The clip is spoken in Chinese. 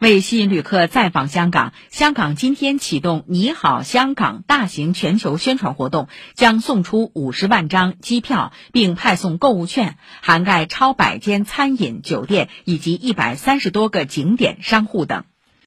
为吸引旅客再访香港香港今天启动你好香港大型全球宣传活动将送出五十万张机票并派送购物券涵盖超百间餐饮酒店以及一百三十多个景点商户等。